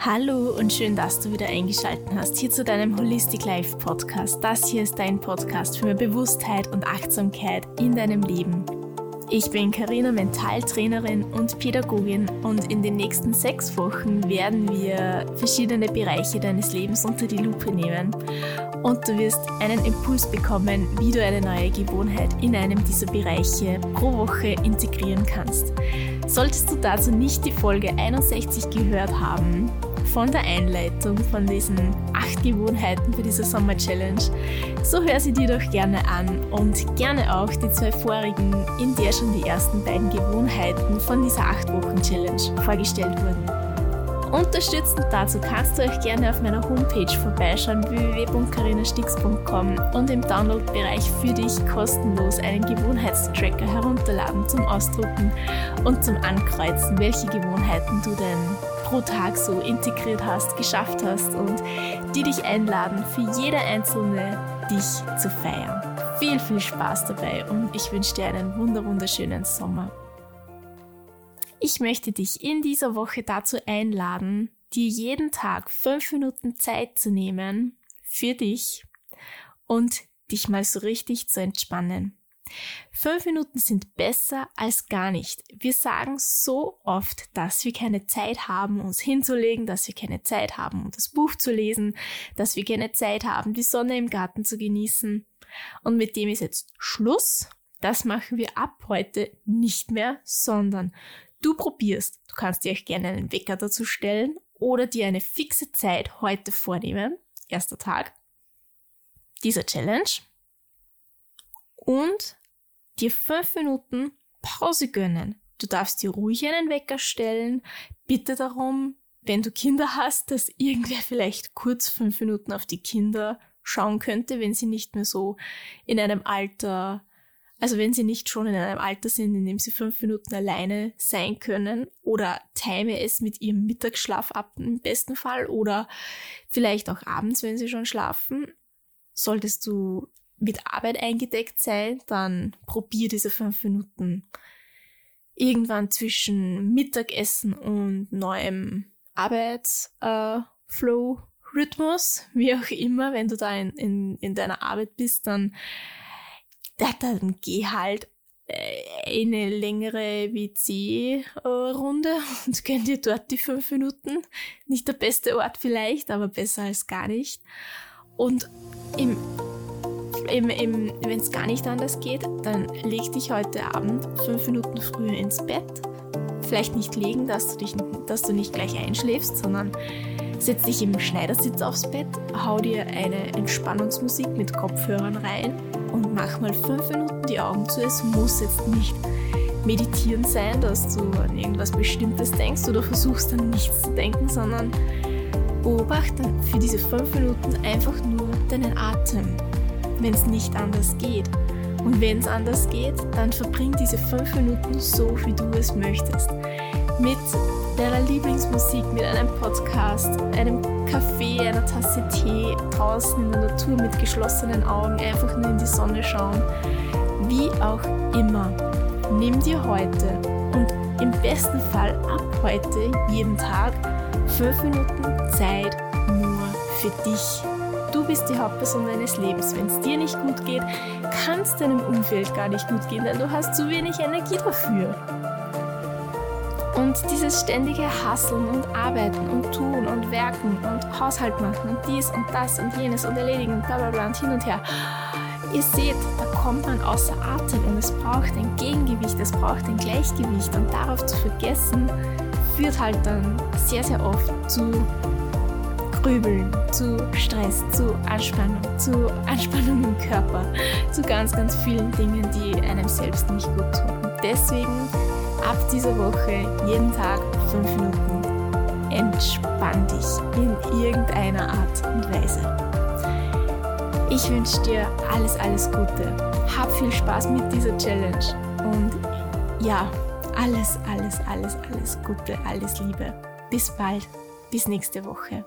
Hallo und schön, dass du wieder eingeschaltet hast hier zu deinem Holistic Life Podcast. Das hier ist dein Podcast für mehr Bewusstheit und Achtsamkeit in deinem Leben. Ich bin Karina Mentaltrainerin und Pädagogin und in den nächsten sechs Wochen werden wir verschiedene Bereiche deines Lebens unter die Lupe nehmen und du wirst einen Impuls bekommen, wie du eine neue Gewohnheit in einem dieser Bereiche pro Woche integrieren kannst. Solltest du dazu nicht die Folge 61 gehört haben, von der Einleitung von diesen acht Gewohnheiten für diese Sommer Challenge, so hör sie dir doch gerne an und gerne auch die zwei vorigen, in der schon die ersten beiden Gewohnheiten von dieser acht Wochen Challenge vorgestellt wurden. Unterstützend dazu kannst du euch gerne auf meiner Homepage vorbeischauen www.carinastix.com und im Download-Bereich für dich kostenlos einen Gewohnheitstracker herunterladen zum Ausdrucken und zum Ankreuzen, welche Gewohnheiten du denn pro Tag so integriert hast, geschafft hast und die dich einladen, für jede einzelne dich zu feiern. Viel, viel Spaß dabei und ich wünsche dir einen wunderschönen Sommer. Ich möchte dich in dieser Woche dazu einladen, dir jeden Tag fünf Minuten Zeit zu nehmen für dich und dich mal so richtig zu entspannen. Fünf Minuten sind besser als gar nicht. Wir sagen so oft, dass wir keine Zeit haben, uns hinzulegen, dass wir keine Zeit haben, um das Buch zu lesen, dass wir keine Zeit haben, die Sonne im Garten zu genießen. Und mit dem ist jetzt Schluss. Das machen wir ab heute nicht mehr, sondern du probierst. Du kannst dir auch gerne einen Wecker dazu stellen oder dir eine fixe Zeit heute vornehmen. Erster Tag dieser Challenge. Und dir fünf Minuten Pause gönnen. Du darfst dir ruhig einen Wecker stellen. Bitte darum, wenn du Kinder hast, dass irgendwer vielleicht kurz fünf Minuten auf die Kinder schauen könnte, wenn sie nicht mehr so in einem Alter, also wenn sie nicht schon in einem Alter sind, in dem sie fünf Minuten alleine sein können oder time es mit ihrem Mittagsschlaf ab im besten Fall oder vielleicht auch abends, wenn sie schon schlafen. Solltest du mit Arbeit eingedeckt sein, dann probier diese fünf Minuten irgendwann zwischen Mittagessen und neuem Arbeitsflow, äh, Rhythmus, wie auch immer, wenn du da in, in, in deiner Arbeit bist, dann, dann geh halt äh, eine längere WC-Runde und gönn dir dort die fünf Minuten. Nicht der beste Ort vielleicht, aber besser als gar nicht. Und im wenn es gar nicht anders geht, dann leg dich heute Abend fünf Minuten früher ins Bett. Vielleicht nicht legen, dass du, dich, dass du nicht gleich einschläfst, sondern setz dich im Schneidersitz aufs Bett, hau dir eine Entspannungsmusik mit Kopfhörern rein und mach mal fünf Minuten die Augen zu. Es muss jetzt nicht meditieren sein, dass du an irgendwas Bestimmtes denkst oder versuchst an nichts zu denken, sondern beobachte für diese fünf Minuten einfach nur deinen Atem wenn es nicht anders geht. Und wenn es anders geht, dann verbring diese fünf Minuten so, wie du es möchtest. Mit deiner Lieblingsmusik, mit einem Podcast, einem Kaffee, einer Tasse Tee, draußen in der Natur mit geschlossenen Augen, einfach nur in die Sonne schauen. Wie auch immer. Nimm dir heute und im besten Fall ab heute jeden Tag fünf Minuten Zeit nur für dich Du bist die Hauptperson deines Lebens. Wenn es dir nicht gut geht, kann es deinem Umfeld gar nicht gut gehen, denn du hast zu wenig Energie dafür. Und dieses ständige Hasseln und Arbeiten und Tun und Werken und Haushalt machen und dies und das und jenes und erledigen und bla bla bla und hin und her. Ihr seht, da kommt man außer Atem und es braucht ein Gegengewicht, es braucht ein Gleichgewicht und darauf zu vergessen, führt halt dann sehr, sehr oft zu Grübeln, zu Stress, zu Anspannung, zu Anspannung im Körper, zu ganz, ganz vielen Dingen, die einem selbst nicht gut tun. Deswegen ab dieser Woche jeden Tag fünf Minuten entspann dich in irgendeiner Art und Weise. Ich wünsche dir alles, alles Gute. Hab viel Spaß mit dieser Challenge und ja, alles, alles, alles, alles Gute, alles Liebe. Bis bald, bis nächste Woche.